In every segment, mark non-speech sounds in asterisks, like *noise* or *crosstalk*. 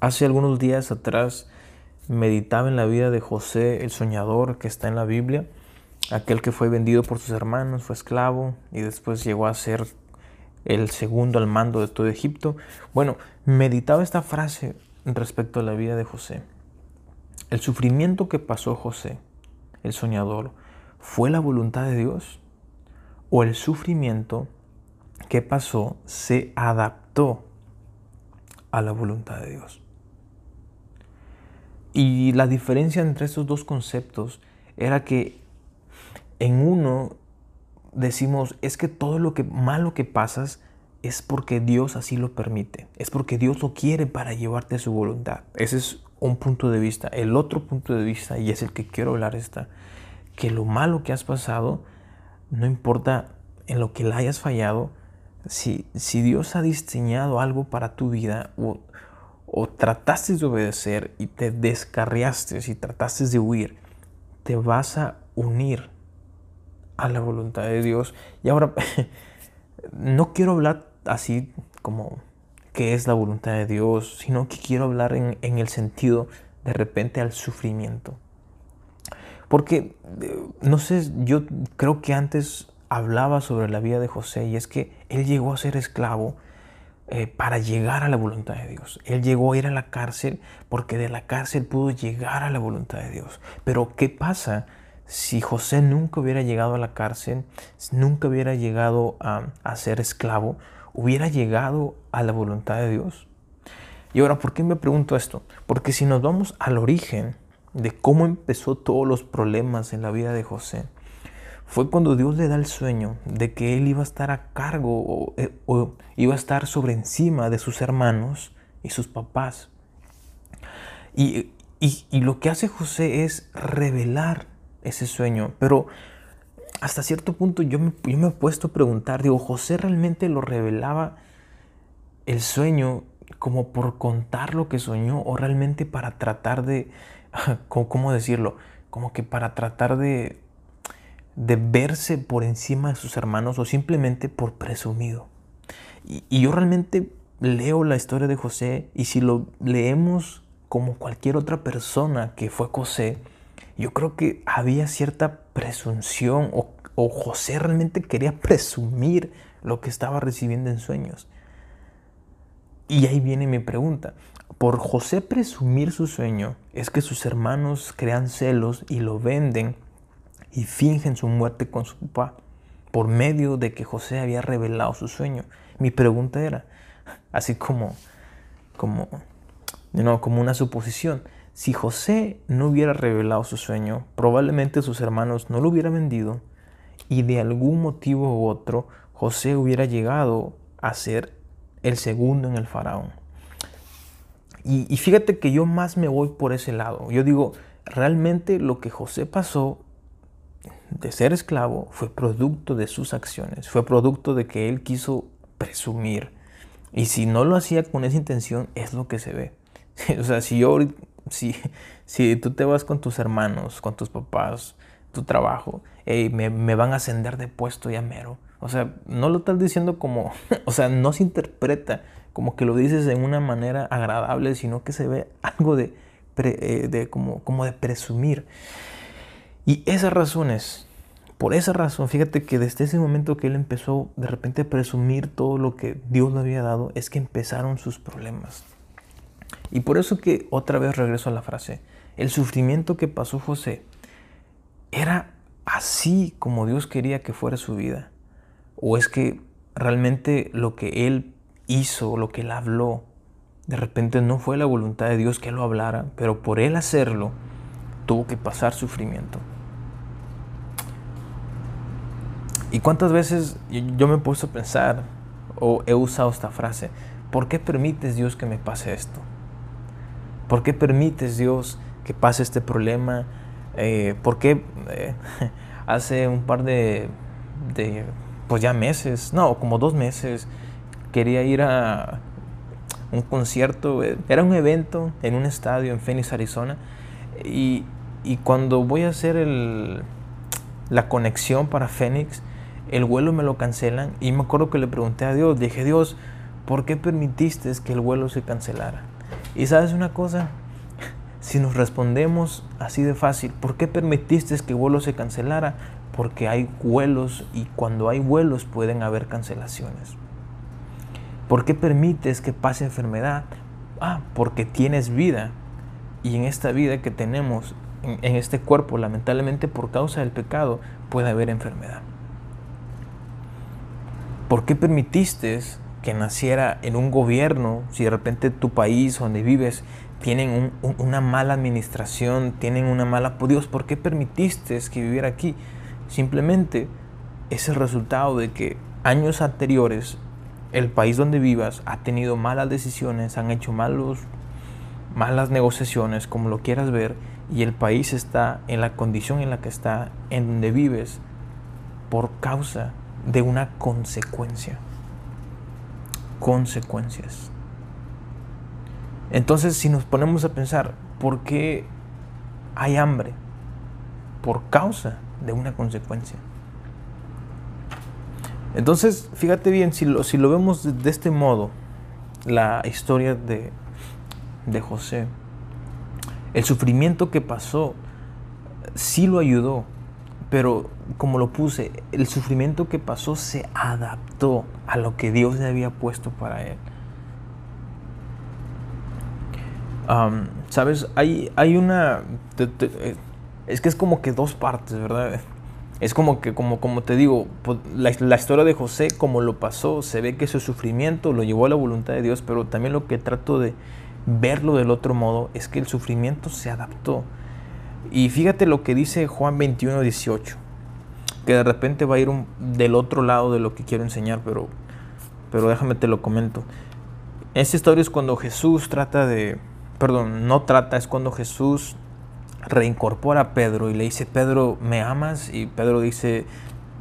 Hace algunos días atrás meditaba en la vida de José, el soñador que está en la Biblia, aquel que fue vendido por sus hermanos, fue esclavo y después llegó a ser el segundo al mando de todo Egipto. Bueno, meditaba esta frase respecto a la vida de José. El sufrimiento que pasó José, el soñador, ¿fue la voluntad de Dios? ¿O el sufrimiento que pasó se adaptó a la voluntad de Dios? Y la diferencia entre estos dos conceptos era que en uno decimos, es que todo lo que malo que pasas es porque Dios así lo permite, es porque Dios lo quiere para llevarte a su voluntad. Ese es un punto de vista. El otro punto de vista, y es el que quiero hablar, está que lo malo que has pasado, no importa en lo que le hayas fallado, si, si Dios ha diseñado algo para tu vida o, o trataste de obedecer y te descarriaste y trataste de huir, te vas a unir a la voluntad de Dios. Y ahora, *laughs* no quiero hablar así como que es la voluntad de Dios, sino que quiero hablar en, en el sentido de repente al sufrimiento. Porque, no sé, yo creo que antes hablaba sobre la vida de José y es que él llegó a ser esclavo eh, para llegar a la voluntad de Dios. Él llegó a ir a la cárcel porque de la cárcel pudo llegar a la voluntad de Dios. Pero ¿qué pasa si José nunca hubiera llegado a la cárcel, nunca hubiera llegado a, a ser esclavo, hubiera llegado a la voluntad de Dios? Y ahora, ¿por qué me pregunto esto? Porque si nos vamos al origen de cómo empezó todos los problemas en la vida de José, fue cuando Dios le da el sueño de que él iba a estar a cargo o, eh, iba a estar sobre encima de sus hermanos y sus papás. Y, lo que hace José es revelar ese sueño. Pero hasta cierto punto yo me, yo me he puesto a preguntar, digo, José realmente lo revelaba el sueño como por contar lo que soñó o realmente para tratar de, *laughs* ¿cómo decirlo? Como que para tratar de de verse por encima de sus hermanos o simplemente por presumido. Y, yo realmente leo la historia de José y si lo leemos como cualquier otra persona que fue José, yo creo que había cierta presunción o, José realmente quería presumir lo que estaba recibiendo en sueños. Y ahí viene mi pregunta. Por José presumir su sueño, es que sus hermanos crean celos y lo venden y fingen su muerte con su papá por medio de que José había revelado su sueño. Mi pregunta era, así como, como, no, como una suposición, si José no hubiera revelado su sueño, probablemente sus hermanos no lo hubieran vendido y de algún motivo u otro José hubiera llegado a ser el segundo en el faraón. Y, y fíjate que yo más me voy por ese lado. Yo digo, realmente lo que José pasó de ser esclavo fue producto de sus acciones, fue producto de que él quiso presumir. Y si no lo hacía con esa intención, es lo que se ve. *laughs* O sea, si yo, si, si tú te vas con tus hermanos, con tus papás, tu trabajo, me, me, van a ascender de puesto ya mero. O sea, no lo estás diciendo como, *laughs* o sea, no se interpreta como que lo dices en una manera agradable, sino que se ve algo de, eh, de como, como de presumir. Y esas razones, por esa razón, fíjate que desde ese momento que él empezó de repente a presumir todo lo que Dios le había dado, es que empezaron sus problemas. Y por eso que otra vez regreso a la frase, el sufrimiento que pasó José era así como Dios quería que fuera su vida. O es que realmente lo que él hizo, lo que él habló, de repente no fue la voluntad de Dios que lo hablara, pero por él hacerlo, tuvo que pasar sufrimiento. ¿Y cuántas veces yo me he puesto a pensar o he usado esta frase? ¿Por qué permites Dios que me pase esto? ¿Por qué permites Dios que pase este problema? Eh, ¿Por qué eh, *laughs* hace un par de, de, pues ya meses, no, como dos meses, quería ir a un concierto, era un evento en un estadio en Phoenix, Arizona, y, y cuando voy a hacer el, la conexión para Phoenix, el vuelo me lo cancelan y me acuerdo que le pregunté a Dios, dije, Dios, ¿por qué permitiste que el vuelo se cancelara? Y sabes una cosa, *laughs* si nos respondemos así de fácil, ¿por qué permitiste que el vuelo se cancelara? Porque hay vuelos y cuando hay vuelos pueden haber cancelaciones. ¿Por qué permites que pase enfermedad? Ah, porque tienes vida. Y en esta vida que tenemos, en, este cuerpo, lamentablemente por causa del pecado, puede haber enfermedad. ¿Por qué permitiste que naciera en un gobierno si de repente tu país donde vives tienen una mala administración, tienen una mala... Dios, ¿por qué permitiste que viviera aquí? Simplemente es el resultado de que años anteriores el país donde vivas ha tenido malas decisiones, han hecho malos, malas negociaciones, como lo quieras ver, y el país está en la condición en la que está, en donde vives, por causa de una consecuencia. Consecuencias. Entonces, si nos ponemos a pensar, ¿por qué hay hambre? Por causa de una consecuencia. Entonces, fíjate bien, si lo, si lo vemos de este modo, la historia de, de José, el sufrimiento que pasó sí lo ayudó, pero como lo puse, el sufrimiento que pasó se adaptó a lo que Dios le había puesto para él. Sabes, hay, hay una... Eh, es que es como que dos partes, ¿verdad? Es como que, como, como te digo, pues, la, la, historia de José, como lo pasó, se ve que su sufrimiento lo llevó a la voluntad de Dios, pero también lo que trato de verlo del otro modo es que el sufrimiento se adaptó. Y fíjate lo que dice Juan 21, 18, que de repente va a ir del otro lado de lo que quiero enseñar, pero, pero déjame te lo comento. Esta historia es cuando Jesús trata de, perdón, no trata, es cuando Jesús reincorpora a Pedro y le dice, Pedro, ¿me amas? Y Pedro dice,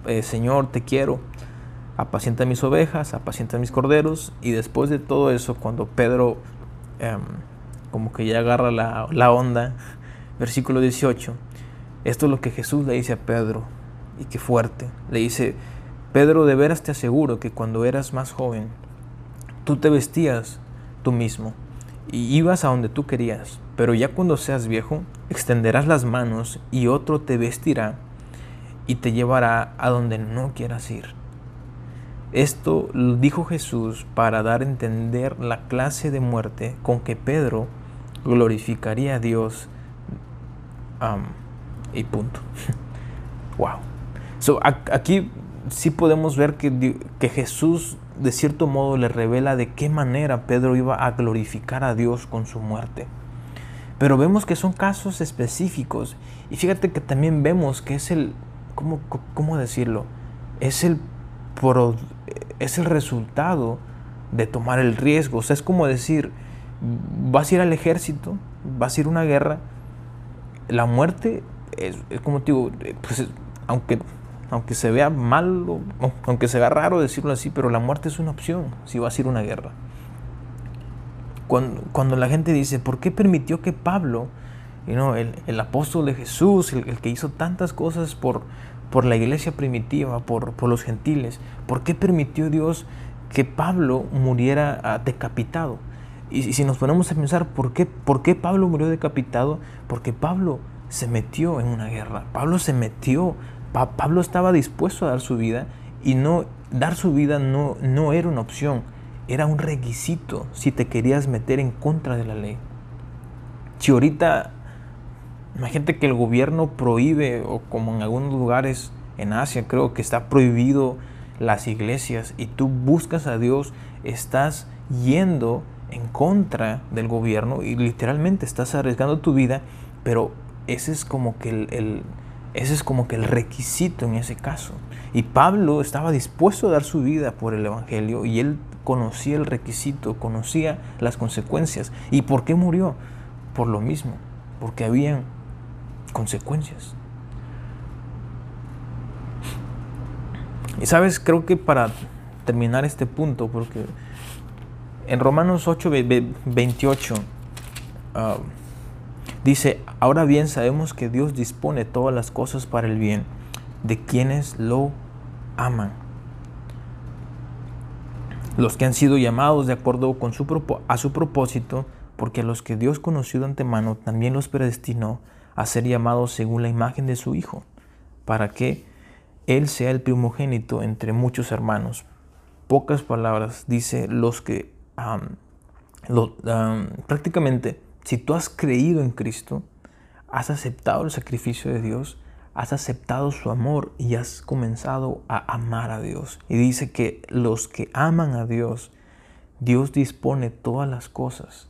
eh, Señor, te quiero, apacienta mis ovejas, apacienta mis corderos. Y después de todo eso, cuando Pedro em, como que ya agarra la, la onda, versículo 18, esto es lo que Jesús le dice a Pedro, y qué fuerte, le dice, Pedro, de veras te aseguro que cuando eras más joven, tú te vestías tú mismo y ibas a donde tú querías, pero ya cuando seas viejo, extenderás las manos y otro te vestirá y te llevará a donde no quieras ir. Esto lo dijo Jesús para dar a entender la clase de muerte con que Pedro glorificaría a Dios. Y punto. *laughs* wow. So, aquí sí podemos ver que, que Jesús de cierto modo le revela de qué manera Pedro iba a glorificar a Dios con su muerte. Pero vemos que son casos específicos y fíjate que también vemos que es el, ¿cómo, cómo decirlo? Es el, es el resultado de tomar el riesgo. O sea, es como decir, vas a ir al ejército, vas a ir a una guerra, la muerte es, como te digo, pues, aunque aunque se vea mal, aunque se vea raro decirlo así, pero la muerte es una opción si va a ser una guerra. Cuando, la gente dice, ¿por qué permitió que Pablo, el, apóstol de Jesús, el, que hizo tantas cosas por, por la iglesia primitiva, por, por, los gentiles, ¿por qué permitió Dios que Pablo muriera decapitado? Y, si nos ponemos a pensar, ¿por qué, ¿por qué Pablo murió decapitado? Porque Pablo se metió en una guerra, Pablo se metió Pablo estaba dispuesto a dar su vida y no dar su vida no, no era una opción, era un requisito si te querías meter en contra de la ley. Si ahorita, imagínate que el gobierno prohíbe, o como en algunos lugares en Asia creo que está prohibido las iglesias y tú buscas a Dios, estás yendo en contra del gobierno y literalmente estás arriesgando tu vida, pero ese es como que el ese es como que el requisito en ese caso. Y Pablo estaba dispuesto a dar su vida por el Evangelio y él conocía el requisito, conocía las consecuencias. ¿Y por qué murió? Por lo mismo, porque habían consecuencias. Y sabes, creo que para terminar este punto, porque en Romanos 8, 28, Dice, ahora bien sabemos que Dios dispone todas las cosas para el bien de quienes lo aman. Los que han sido llamados de acuerdo con su, a su propósito, porque a los que Dios conoció de antemano también los predestinó a ser llamados según la imagen de su Hijo, para que Él sea el primogénito entre muchos hermanos. Pocas palabras dice los que prácticamente, si tú has creído en Cristo, has aceptado el sacrificio de Dios, has aceptado su amor y has comenzado a amar a Dios. Y dice que los que aman a Dios, Dios dispone todas las cosas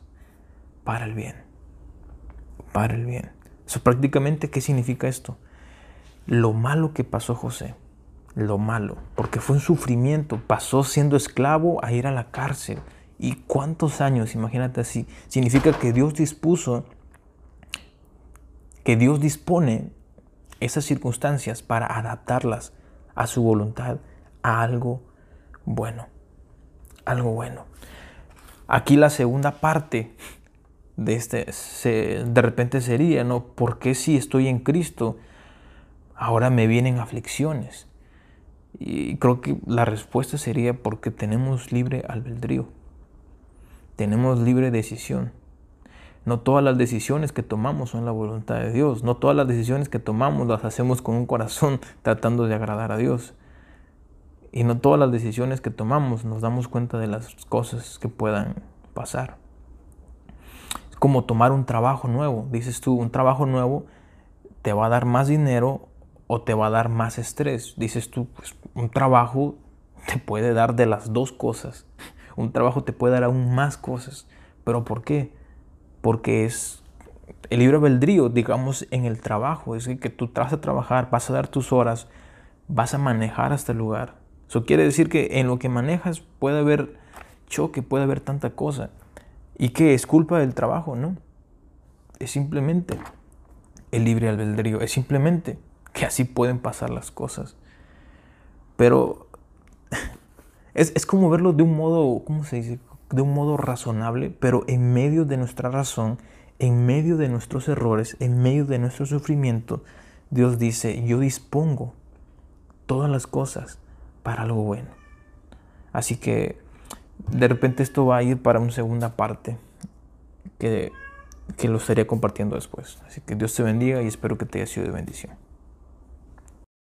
para el bien. Para el bien. Eso prácticamente, ¿qué significa esto? Lo malo que pasó José, lo malo, porque fue un sufrimiento, pasó siendo esclavo a ir a la cárcel. ¿Y cuántos años? Imagínate así. Significa que Dios dispuso, que Dios dispone esas circunstancias para adaptarlas a su voluntad, a algo bueno. Algo bueno. Aquí la segunda parte de este, de repente sería, ¿no? ¿Por qué si estoy en Cristo, ahora me vienen aflicciones? Y creo que la respuesta sería porque tenemos libre albedrío, tenemos libre decisión. No todas las decisiones que tomamos son la voluntad de Dios. No todas las decisiones que tomamos las hacemos con un corazón *laughs* tratando de agradar a Dios. Y no todas las decisiones que tomamos nos damos cuenta de las cosas que puedan pasar. Es como tomar un trabajo nuevo. Dices tú, un trabajo nuevo te va a dar más dinero o te va a dar más estrés. Dices tú, pues un trabajo te puede dar de las dos cosas. Un trabajo te puede dar aún más cosas. ¿Pero por qué? porque es el libre albedrío, digamos, en el trabajo. Es que tú vas a trabajar, vas a dar tus horas, vas a manejar hasta el lugar. Eso quiere decir que en lo que manejas puede haber choque, puede haber tanta cosa. ¿Y que es culpa del trabajo? No. Es simplemente el libre albedrío. Es simplemente que así pueden pasar las cosas. Pero es, es como verlo de un modo, ¿cómo se dice? de un modo razonable, pero en medio de nuestra razón, en medio de nuestros errores, en medio de nuestro sufrimiento, Dios dice, yo dispongo todas las cosas para algo bueno. Así que de repente esto va a ir para una segunda parte que, que lo estaré compartiendo después. Así que Dios te bendiga y espero que te haya sido de bendición.